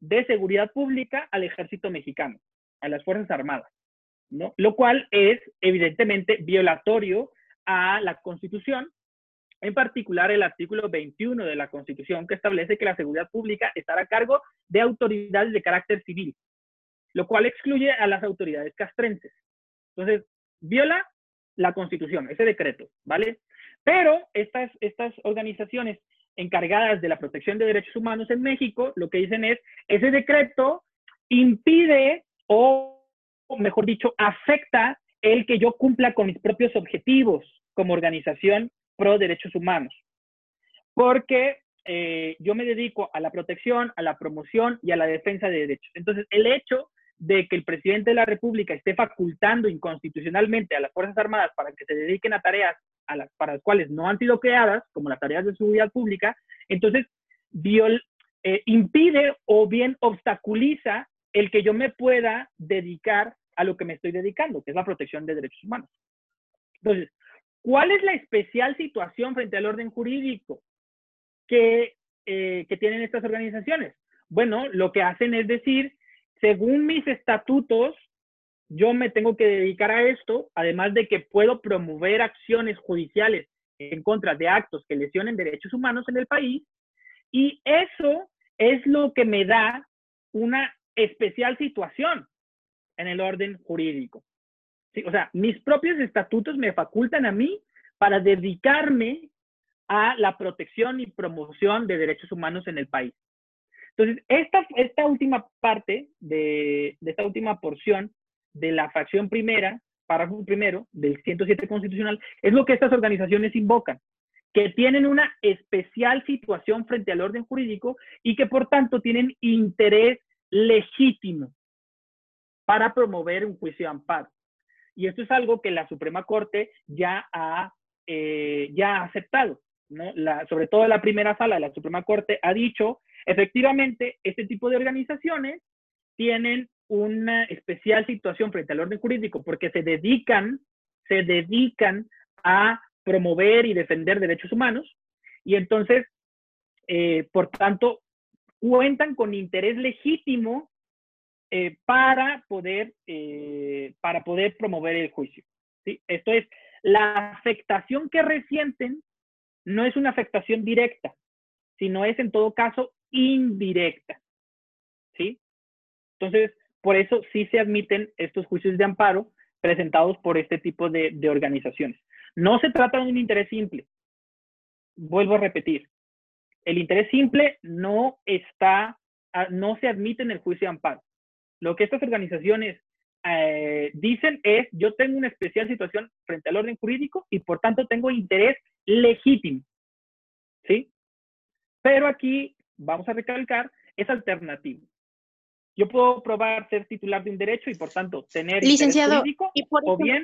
de seguridad pública al ejército mexicano, a las Fuerzas Armadas, ¿no? Lo cual es evidentemente violatorio a la Constitución, en particular el artículo 21 de la Constitución, que establece que la seguridad pública estará a cargo de autoridades de carácter civil, lo cual excluye a las autoridades castrenses. Entonces, viola la Constitución, ese decreto, ¿vale? Pero estas, estas organizaciones encargadas de la protección de derechos humanos en México, lo que dicen es, ese decreto impide o, mejor dicho, afecta el que yo cumpla con mis propios objetivos como organización pro derechos humanos. Porque eh, yo me dedico a la protección, a la promoción y a la defensa de derechos. Entonces, el hecho de que el presidente de la República esté facultando inconstitucionalmente a las Fuerzas Armadas para que se dediquen a tareas para las cuales no han sido creadas, como las tareas de seguridad pública, entonces eh, impide o bien obstaculiza el que yo me pueda dedicar a lo que me estoy dedicando, que es la protección de derechos humanos. Entonces, ¿cuál es la especial situación frente al orden jurídico que, eh, que tienen estas organizaciones? Bueno, lo que hacen es decir, según mis estatutos, yo me tengo que dedicar a esto, además de que puedo promover acciones judiciales en contra de actos que lesionen derechos humanos en el país, y eso es lo que me da una especial situación en el orden jurídico. o sea, mis propios estatutos me facultan a mí para dedicarme a la protección y promoción de derechos humanos en el país. Entonces, esta, esta última parte de, de esta última porción de la fracción primera, párrafo primero del 107 constitucional, es lo que estas organizaciones invocan, que tienen una especial situación frente al orden jurídico y que por tanto tienen interés legítimo para promover un juicio de amparo. Y esto es algo que la Suprema Corte ya ha, eh, ya ha aceptado. ¿no? La, sobre todo la primera sala de la Suprema Corte ha dicho, efectivamente, este tipo de organizaciones tienen una especial situación frente al orden jurídico porque se dedican, se dedican a promover y defender derechos humanos y entonces, eh, por tanto, cuentan con interés legítimo eh, para, poder, eh, para poder promover el juicio. ¿sí? Esto es, la afectación que resienten no es una afectación directa, sino es en todo caso indirecta. ¿sí? Entonces, por eso sí se admiten estos juicios de amparo presentados por este tipo de, organizaciones. No se trata de un interés simple. Vuelvo a repetir. El interés simple no está, ah, no se admite en el juicio de amparo. Lo que estas organizaciones eh, dicen es, yo tengo una especial situación frente al orden jurídico y por tanto tengo interés legítimo. ¿Sí? Pero aquí, vamos a recalcar, es alternativo yo puedo probar ser titular de un derecho y por tanto tener licenciado jurídico, y por o bien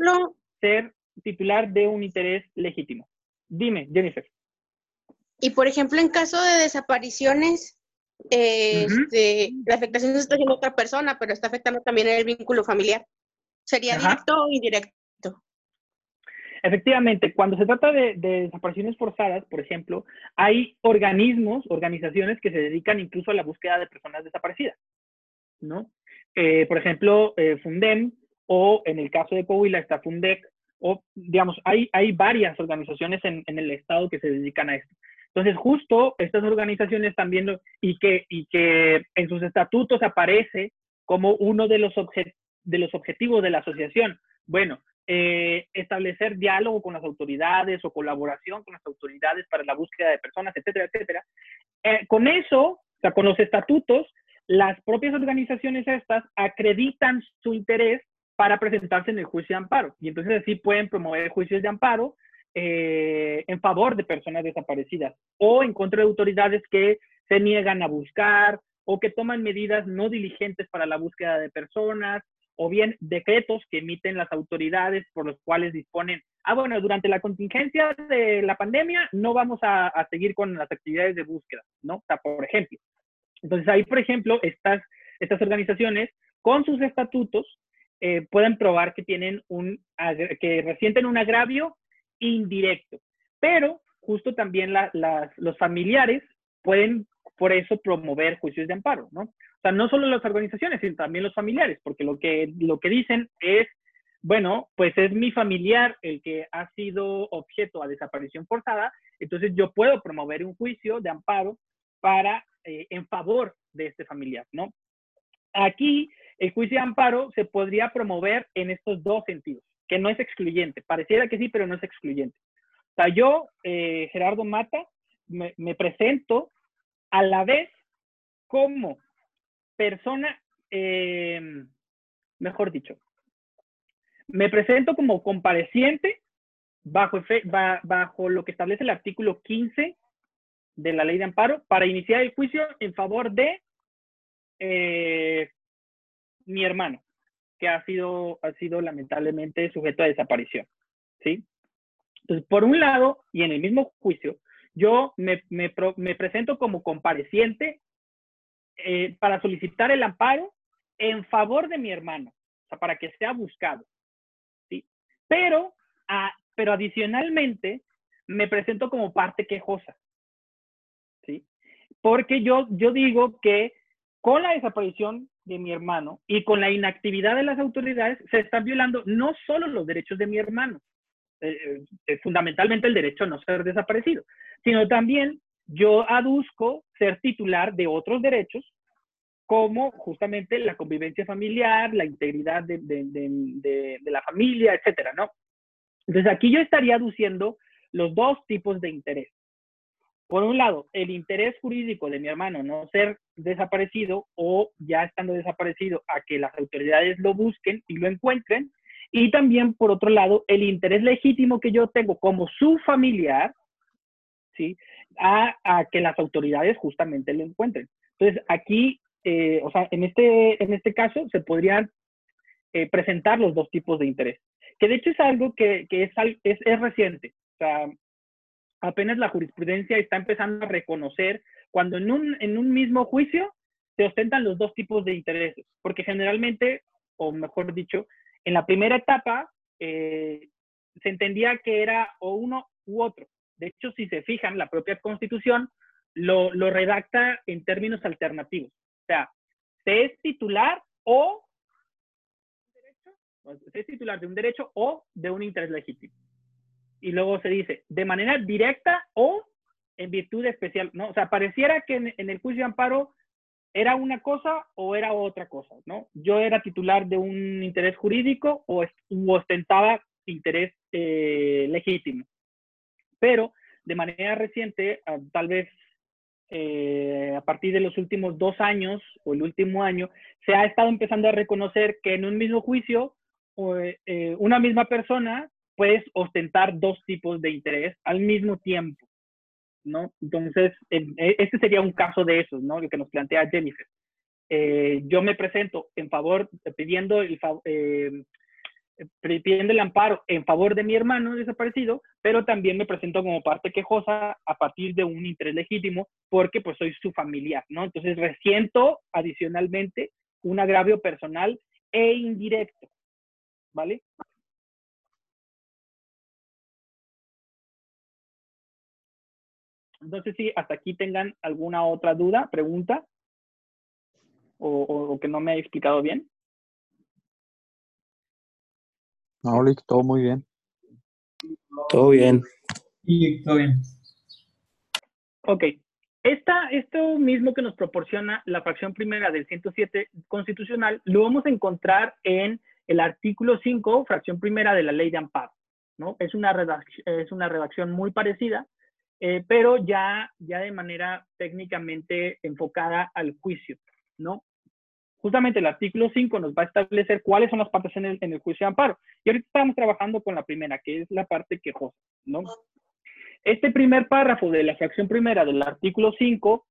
ser titular de un interés legítimo. Dime, Jennifer. Y por ejemplo, en caso de desapariciones, este, la afectación se está haciendo otra persona, pero está afectando también el vínculo familiar. ¿Sería directo o indirecto? Efectivamente, cuando se trata de, de, desapariciones forzadas, por ejemplo, hay organismos, organizaciones que se dedican incluso a la búsqueda de personas desaparecidas. ¿no? Eh, por ejemplo, eh, Fundem o en el caso de Coahuila está Fundec, o digamos, hay, hay varias organizaciones en, el estado que se dedican a esto. Entonces, justo estas organizaciones también, y, que, y que en sus estatutos aparece como uno de los, de los objetivos de la asociación, bueno, eh, establecer diálogo con las autoridades o colaboración con las autoridades para la búsqueda de personas, etcétera, etcétera. Eh, con eso, o sea, con los estatutos, las propias organizaciones estas acreditan su interés para presentarse en el juicio de amparo. Y entonces así pueden promover juicios de amparo eh, en favor de personas desaparecidas o en contra de autoridades que se niegan a buscar o que toman medidas no diligentes para la búsqueda de personas o bien decretos que emiten las autoridades por los cuales disponen, ah, bueno, durante la contingencia de la pandemia no vamos a, seguir con las actividades de búsqueda, ¿no? O sea, por ejemplo. Entonces ahí, por ejemplo, estas, estas organizaciones con sus estatutos eh, pueden probar que tienen un, que resienten un agravio indirecto, pero justo también los familiares pueden por eso promover juicios de amparo, ¿no? O sea, no solo las organizaciones, sino también los familiares, porque lo que, lo que dicen es, bueno, pues es mi familiar el que ha sido objeto a desaparición forzada, entonces yo puedo promover un juicio de amparo para, eh, en favor de este familiar, ¿no? Aquí, el juicio de amparo se podría promover en estos dos sentidos, que no es excluyente. Pareciera que sí, pero no es excluyente. O sea, yo, eh, Gerardo Mata, me, me presento a la vez como persona, eh, mejor dicho, me presento como compareciente bajo, bajo lo que establece el artículo 15 de la ley de amparo para iniciar el juicio en favor de eh, mi hermano, que ha sido, ha sido lamentablemente sujeto a desaparición. ¿sí? Entonces, por un lado, y en el mismo juicio, yo me, me, me presento como compareciente eh, para solicitar el amparo en favor de mi hermano, o sea, para que sea buscado. ¿sí? Pero, pero adicionalmente, me presento como parte quejosa. ¿sí? Porque yo, yo digo que con la desaparición de mi hermano y con la inactividad de las autoridades se están violando no solo los derechos de mi hermano, eh, eh, fundamentalmente el derecho a no ser desaparecido, sino también yo aduzco ser titular de otros derechos, como justamente la convivencia familiar, la integridad de, de, la familia, etcétera, ¿no? Entonces aquí yo estaría aduciendo los dos tipos de interés. Por un lado, el interés jurídico de mi hermano no ser desaparecido o ya estando desaparecido a que las autoridades lo busquen y lo encuentren. Y también, por otro lado, el interés legítimo que yo tengo como su familiar ¿sí? A, que las autoridades justamente lo encuentren. Entonces, aquí, eh, o sea, en este, en este caso se podrían eh, presentar los dos tipos de interés, que de hecho es algo que, es, es, es reciente. O sea, apenas la jurisprudencia está empezando a reconocer cuando en un, en un mismo juicio se ostentan los dos tipos de intereses, porque generalmente, o mejor dicho, en la primera etapa eh, se entendía que era o uno u otro. De hecho, si se fijan, la propia constitución lo, redacta en términos alternativos. O sea, se es titular o se es titular de un derecho o de un interés legítimo. Y luego se dice, de manera directa o en virtud especial, ¿no? O sea, pareciera que en, el juicio de amparo era una cosa o era otra cosa, ¿no? Yo era titular de un interés jurídico o ostentaba interés eh, legítimo pero de manera reciente, ah, tal vez eh, a partir de los últimos dos años o el último año, se ha estado empezando a reconocer que en un mismo juicio, eh, una misma persona puede ostentar dos tipos de interés al mismo tiempo, ¿no? Entonces, e, este sería un caso de esos, ¿no? Que nos plantea Jennifer. Eh, yo me presento en favor, pidiendo el, pidiendo el amparo en favor de mi hermano desaparecido, pero también me presento como parte quejosa a partir de un interés legítimo porque pues soy su familiar, ¿no? Entonces resiento adicionalmente un agravio personal e indirecto, ¿vale? Entonces, sí, hasta aquí tengan alguna otra duda, pregunta. o, que no me he explicado bien. No, todo muy bien. Todo bien. Sí, todo bien. Ok. Esta, esto mismo que nos proporciona la fracción primera del 107 constitucional, lo vamos a encontrar en el artículo 5, fracción primera de la ley de amparo. ¿no? Es, una es una redacción muy parecida, eh, pero ya, ya de manera técnicamente enfocada al juicio. ¿no? Justamente el artículo 5 nos va a establecer cuáles son las partes en el, en el juicio de amparo. Y ahorita estamos trabajando con la primera, que es la parte quejosa. ¿no? Este primer párrafo de la fracción primera del artículo 5,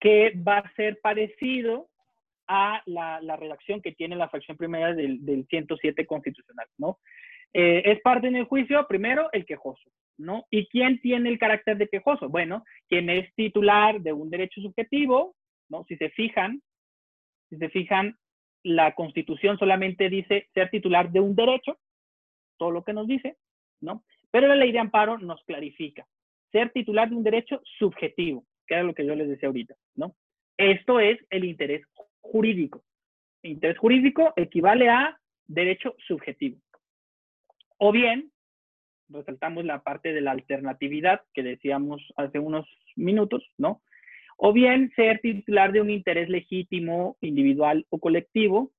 que va a ser parecido a la, redacción que tiene la fracción primera del, del 107 constitucional, ¿no? Eh, es parte en el juicio, primero, el quejoso, ¿no? ¿Y quién tiene el carácter de quejoso? Bueno, quien es titular de un derecho subjetivo, ¿no? Si se fijan, si se fijan, la Constitución solamente dice ser titular de un derecho, todo lo que nos dice, ¿no? Pero la ley de amparo nos clarifica, ser titular de un derecho subjetivo, que era lo que yo les decía ahorita, ¿no? Esto es el interés jurídico. interés jurídico equivale a derecho subjetivo. O bien, resaltamos la parte de la alternatividad que decíamos hace unos minutos, ¿no? O bien ser titular de un interés legítimo, individual o colectivo,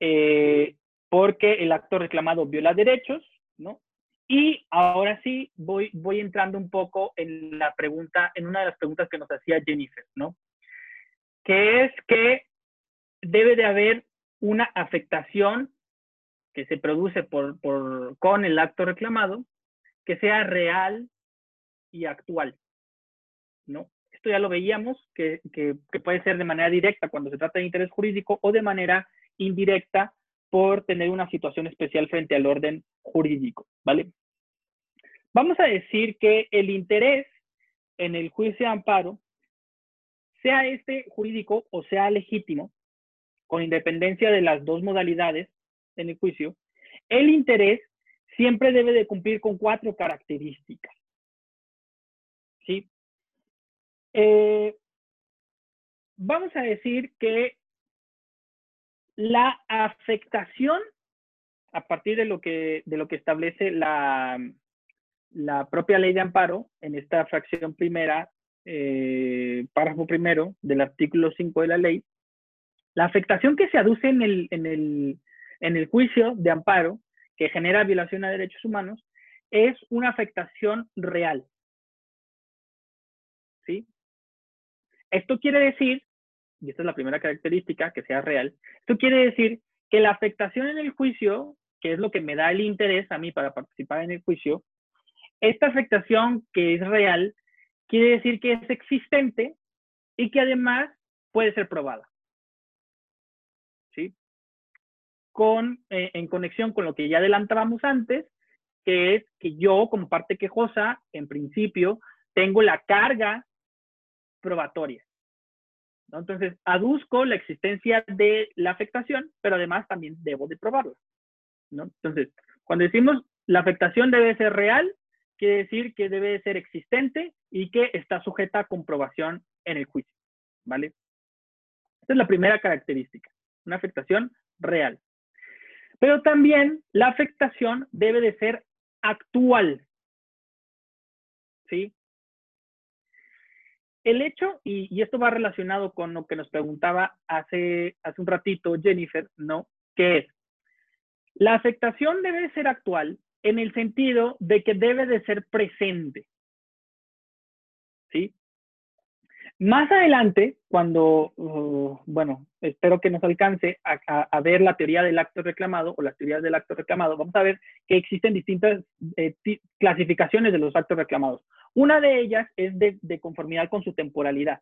eh, porque el acto reclamado viola derechos, ¿no? Y ahora sí voy, voy entrando un poco en la pregunta, en una de las preguntas que nos hacía Jennifer, ¿no? Que es que debe de haber una afectación que se produce por, por, con el acto reclamado que sea real y actual, ¿no? Esto ya lo veíamos, que, que, que, puede ser de manera directa cuando se trata de interés jurídico o de manera indirecta por tener una situación especial frente al orden jurídico, ¿vale? Vamos a decir que el interés en el juicio de amparo, sea este jurídico o sea legítimo, con independencia de las dos modalidades en el juicio, el interés siempre debe de cumplir con cuatro características. ¿Sí? Eh, vamos a decir que la afectación, a partir de lo que, de lo que establece la, la propia ley de amparo, en esta fracción primera, eh, párrafo primero del artículo 5 de la ley, la afectación que se aduce en el, en el, en el juicio de amparo que genera violación a derechos humanos es una afectación real. ¿Sí? Esto quiere decir, y esta es la primera característica, que sea real, esto quiere decir que la afectación en el juicio, que es lo que me da el interés a mí para participar en el juicio, esta afectación que es real, quiere decir que es existente y que además puede ser probada. Con, eh, en conexión con lo que ya adelantábamos antes, que es que yo, como parte quejosa, en principio, tengo la carga probatoria. Entonces, aduzco la existencia de la afectación, pero además también debo de probarla. Entonces, cuando decimos la afectación debe ser real, quiere decir que debe ser existente y que está sujeta a comprobación en el juicio. ¿Vale? Esta es la primera característica, una afectación real. Pero también la afectación debe de ser actual. ¿Sí? El hecho, y, esto va relacionado con lo que nos preguntaba hace, hace un ratito Jennifer, ¿no? Que es, la afectación debe ser actual en el sentido de que debe de ser presente. ¿Sí? Más adelante, cuando, uh, bueno, espero que nos alcance a, ver la teoría del acto reclamado o las teorías del acto reclamado, vamos a ver que existen distintas eh, clasificaciones de los actos reclamados. Una de ellas es de, conformidad con su temporalidad,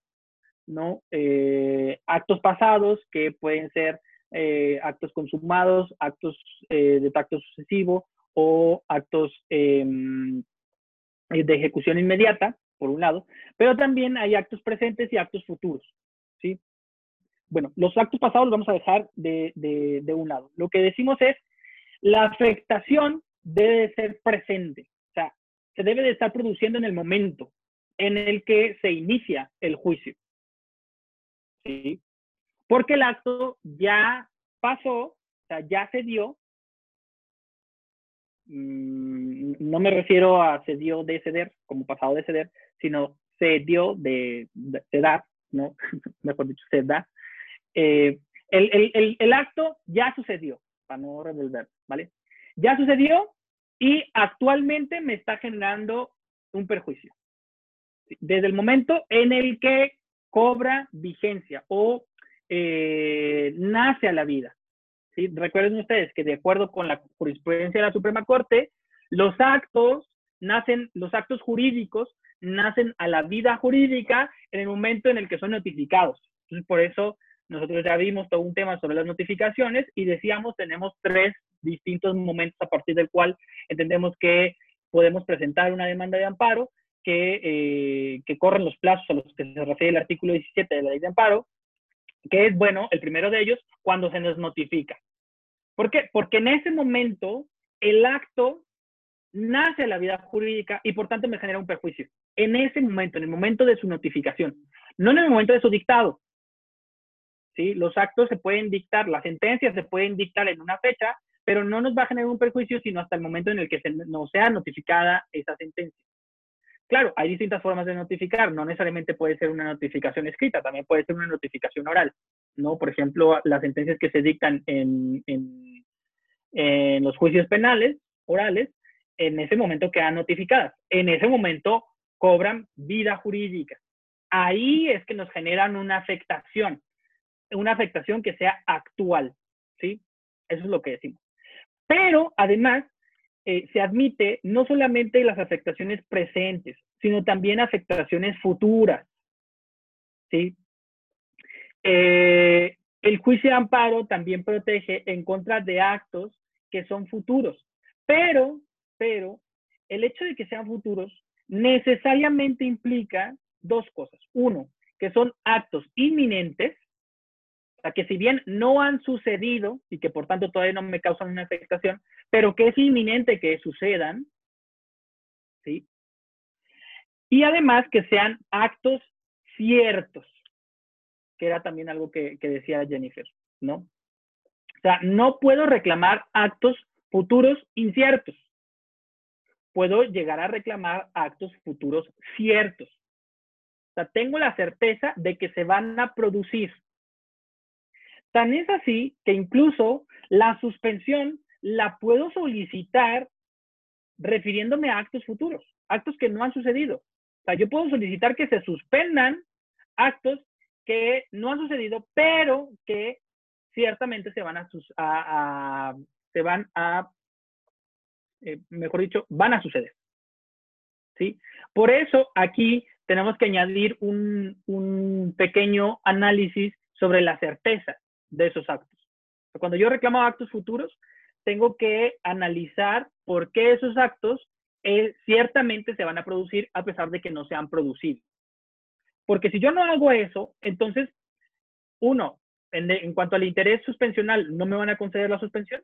¿no? Eh, actos pasados que pueden ser eh, actos consumados, actos de tacto sucesivo o actos em, de ejecución inmediata, por un lado, pero también hay actos presentes y actos futuros, ¿sí? Bueno, los actos pasados los vamos a dejar de, de, un lado. Lo que decimos es, la afectación debe ser presente, o sea, se debe de estar produciendo en el momento en el que se inicia el juicio, ¿sí? Porque el acto ya pasó, o sea, ya se dio. Mm, no me refiero a se de ceder, como pasado de ceder, sino se dio de, de, ¿no? Mejor dicho, se da. Eh, el, el, el, acto ya sucedió, para no revolver, ¿vale? Ya sucedió y actualmente me está generando un perjuicio. Desde el momento en el que cobra vigencia o eh, nace a la vida. Recuerden ustedes que de acuerdo con la jurisprudencia de la Suprema Corte, los actos nacen, los actos jurídicos nacen a la vida jurídica en el momento en el que son notificados. Entonces, por eso nosotros ya vimos todo un tema sobre las notificaciones y decíamos, tenemos tres distintos momentos a partir del cual entendemos que podemos presentar una demanda de amparo, que, eh, que corren los plazos a los que se refiere el artículo 17 de la ley de amparo, que es, bueno, el primero de ellos, cuando se nos notifica. ¿Por qué? Porque en ese momento el acto nace a la vida jurídica y por tanto me genera un perjuicio. En ese momento, en el momento de su notificación, no en el momento de su dictado. ¿sí? Los actos se pueden dictar, las sentencias se pueden dictar en una fecha, pero no nos va a generar un perjuicio sino hasta el momento en el que se, no sea notificada esa sentencia. Claro, hay distintas formas de notificar, no necesariamente puede ser una notificación escrita, también puede ser una notificación oral, ¿no? Por ejemplo, las sentencias que se dictan en, en, los juicios penales, orales, en ese momento quedan notificadas. En ese momento cobran vida jurídica. Ahí es que nos generan una afectación, una afectación que sea actual, ¿sí? Eso es lo que decimos. Pero además eh, se admite no solamente las afectaciones presentes, sino también afectaciones futuras, ¿sí? Eh, el juicio de amparo también protege en contra de actos que son futuros, pero pero el hecho de que sean futuros necesariamente implica dos cosas. Uno, que son actos inminentes, o sea, que si bien no han sucedido y que por tanto todavía no me causan una afectación, pero que es inminente que sucedan. Y además que sean actos ciertos, que era también algo que, decía Jennifer, ¿no? O sea, no puedo reclamar actos futuros inciertos puedo llegar a reclamar actos futuros ciertos. O sea, tengo la certeza de que se van a producir. Tan es así que incluso la suspensión la puedo solicitar refiriéndome a actos futuros, actos que no han sucedido. O sea, yo puedo solicitar que se suspendan actos que no han sucedido, pero que ciertamente se van a, se van a eh, mejor dicho, van a suceder. ¿Sí? Por eso aquí tenemos que añadir un pequeño análisis sobre la certeza de esos actos. Cuando yo reclamo actos futuros, tengo que analizar por qué esos actos eh, ciertamente se van a producir a pesar de que no se han producido. Porque si yo no hago eso, entonces, uno, en, en, cuanto al interés suspensional, no me van a conceder la suspensión.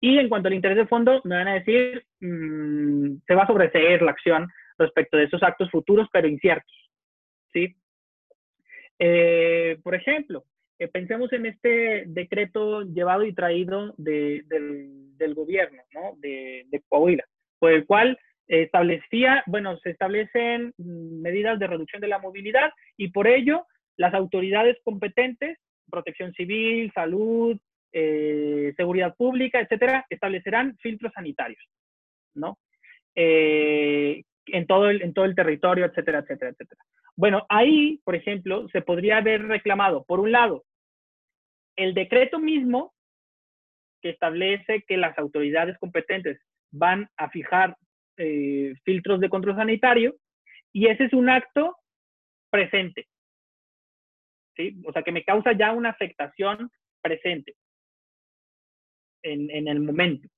Y en cuanto al interés de fondo, me van a decir, mmm, se va a sobreseer la acción respecto de esos actos futuros, pero inciertos. ¿sí? Eh, por ejemplo, eh, pensemos en este decreto llevado y traído de, del, del, gobierno ¿no? de, de Coahuila, por el cual establecía, bueno, se establecen medidas de reducción de la movilidad y por ello las autoridades competentes, protección civil, salud, eh, seguridad pública, etcétera, establecerán filtros sanitarios, ¿no? Eh, en, todo el, en todo el territorio, etcétera, etcétera, etcétera. Bueno, ahí, por ejemplo, se podría haber reclamado, por un lado, el decreto mismo que establece que las autoridades competentes van a fijar eh, filtros de control sanitario, y ese es un acto presente. ¿sí? O sea, que me causa ya una afectación presente en, el momento.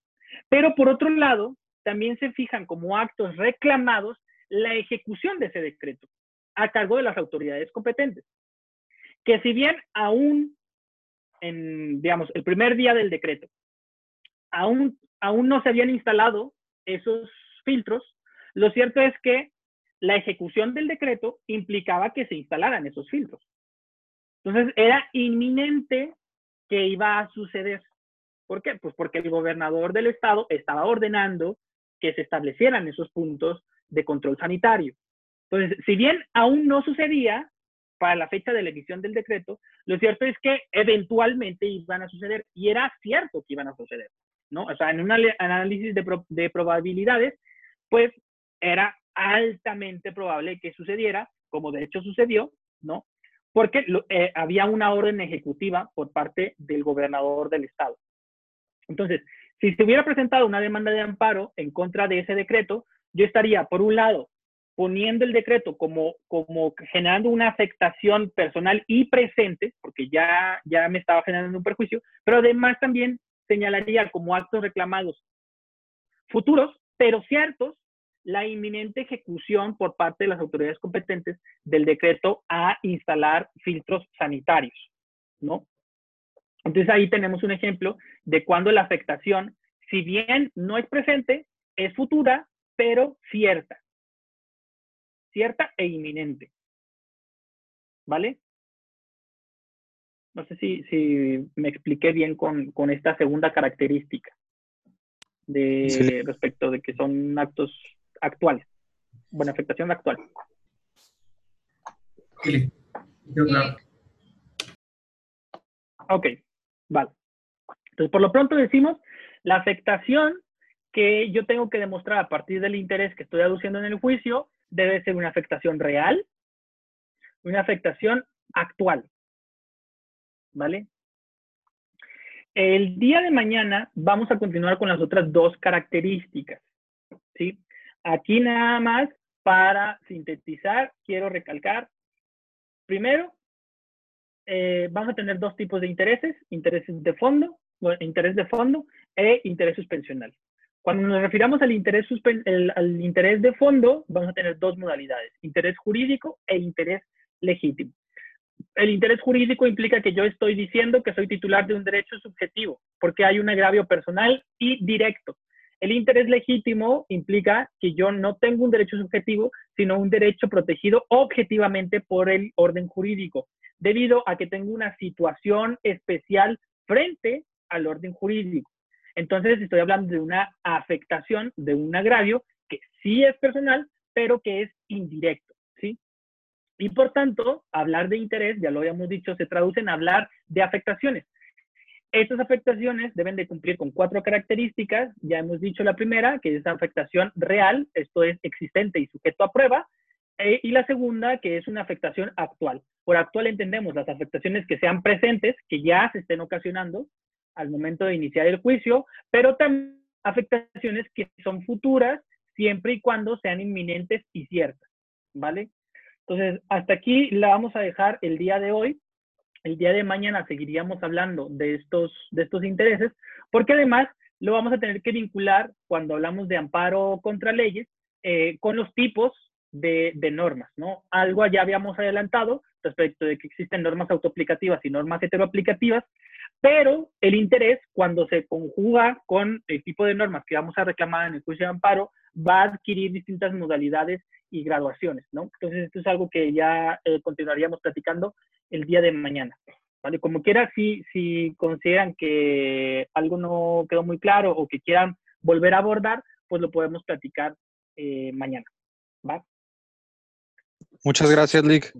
Pero por otro lado, también se fijan como actos reclamados la ejecución de ese decreto a cargo de las autoridades competentes. Que si bien aún, en, digamos, el primer día del decreto, aún, aún no se habían instalado esos filtros, lo cierto es que la ejecución del decreto implicaba que se instalaran esos filtros. Entonces era inminente que iba a suceder. ¿Por qué? Pues porque el gobernador del estado estaba ordenando que se establecieran esos puntos de control sanitario. Entonces, si bien aún no sucedía para la fecha de la emisión del decreto, lo cierto es que eventualmente iban a suceder y era cierto que iban a suceder, ¿no? O sea, en un análisis de, de probabilidades, pues era altamente probable que sucediera, como de hecho sucedió, ¿no? Porque eh, había una orden ejecutiva por parte del gobernador del estado. Entonces, si se hubiera presentado una demanda de amparo en contra de ese decreto, yo estaría, por un lado, poniendo el decreto como, como generando una afectación personal y presente, porque ya, ya me estaba generando un perjuicio, pero además también señalaría como actos reclamados futuros, pero ciertos, la inminente ejecución por parte de las autoridades competentes del decreto a instalar filtros sanitarios, ¿no? Entonces ahí tenemos un ejemplo de cuando la afectación, si bien no es presente, es futura, pero cierta. Cierta e inminente. ¿Vale? No sé si, me expliqué bien con esta segunda característica de respecto de que son actos actuales. Buena afectación actual. Sí. Ok, vale. Entonces, por lo pronto decimos, la afectación que yo tengo que demostrar a partir del interés que estoy aduciendo en el juicio debe ser una afectación real, una afectación actual. ¿Vale? El día de mañana vamos a continuar con las otras dos características. ¿sí? Aquí nada más para sintetizar, quiero recalcar, primero, eh, vamos a tener dos tipos de intereses, intereses de fondo, interés de fondo e interés suspensional. Cuando nos refiramos al interés, al interés de fondo, vamos a tener dos modalidades, interés jurídico e interés legítimo. El interés jurídico implica que yo estoy diciendo que soy titular de un derecho subjetivo, porque hay un agravio personal y directo. El interés legítimo implica que yo no tengo un derecho subjetivo, sino un derecho protegido objetivamente por el orden jurídico, debido a que tengo una situación especial frente al orden jurídico. Entonces estoy hablando de una afectación, de un agravio que sí es personal, pero que es indirecto. Y por tanto, hablar de interés, ya lo habíamos dicho, se traduce en hablar de afectaciones. Estas afectaciones deben de cumplir con cuatro características. Ya hemos dicho la primera, que es afectación real, esto es existente y sujeto a prueba. Eh, y la segunda, que es una afectación actual. Por actual entendemos las afectaciones que sean presentes, que ya se estén ocasionando al momento de iniciar el juicio, pero también afectaciones que son futuras siempre y cuando sean inminentes y ciertas, ¿vale? Entonces, hasta aquí la vamos a dejar el día de hoy el día de mañana seguiríamos hablando de estos, de estos intereses, porque además lo vamos a tener que vincular cuando hablamos de amparo contra leyes eh, con los tipos de, de, normas, ¿no? Algo ya habíamos adelantado respecto de que existen normas autoaplicativas y normas heteroaplicativas, pero el interés, cuando se conjuga con el tipo de normas que vamos a reclamar en el juicio de amparo, va a adquirir distintas modalidades y graduaciones, ¿no? Entonces, esto es algo que ya eh, continuaríamos platicando el día de mañana. ¿vale? Como quiera, si, si consideran que algo no quedó muy claro o que quieran volver a abordar, pues lo podemos platicar eh, mañana. ¿va? Muchas gracias, Lick.